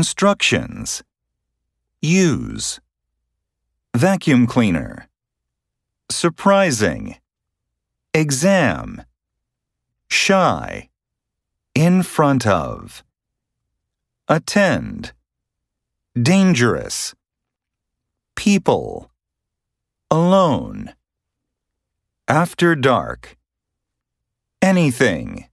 Instructions. Use. Vacuum cleaner. Surprising. Exam. Shy. In front of. Attend. Dangerous. People. Alone. After dark. Anything.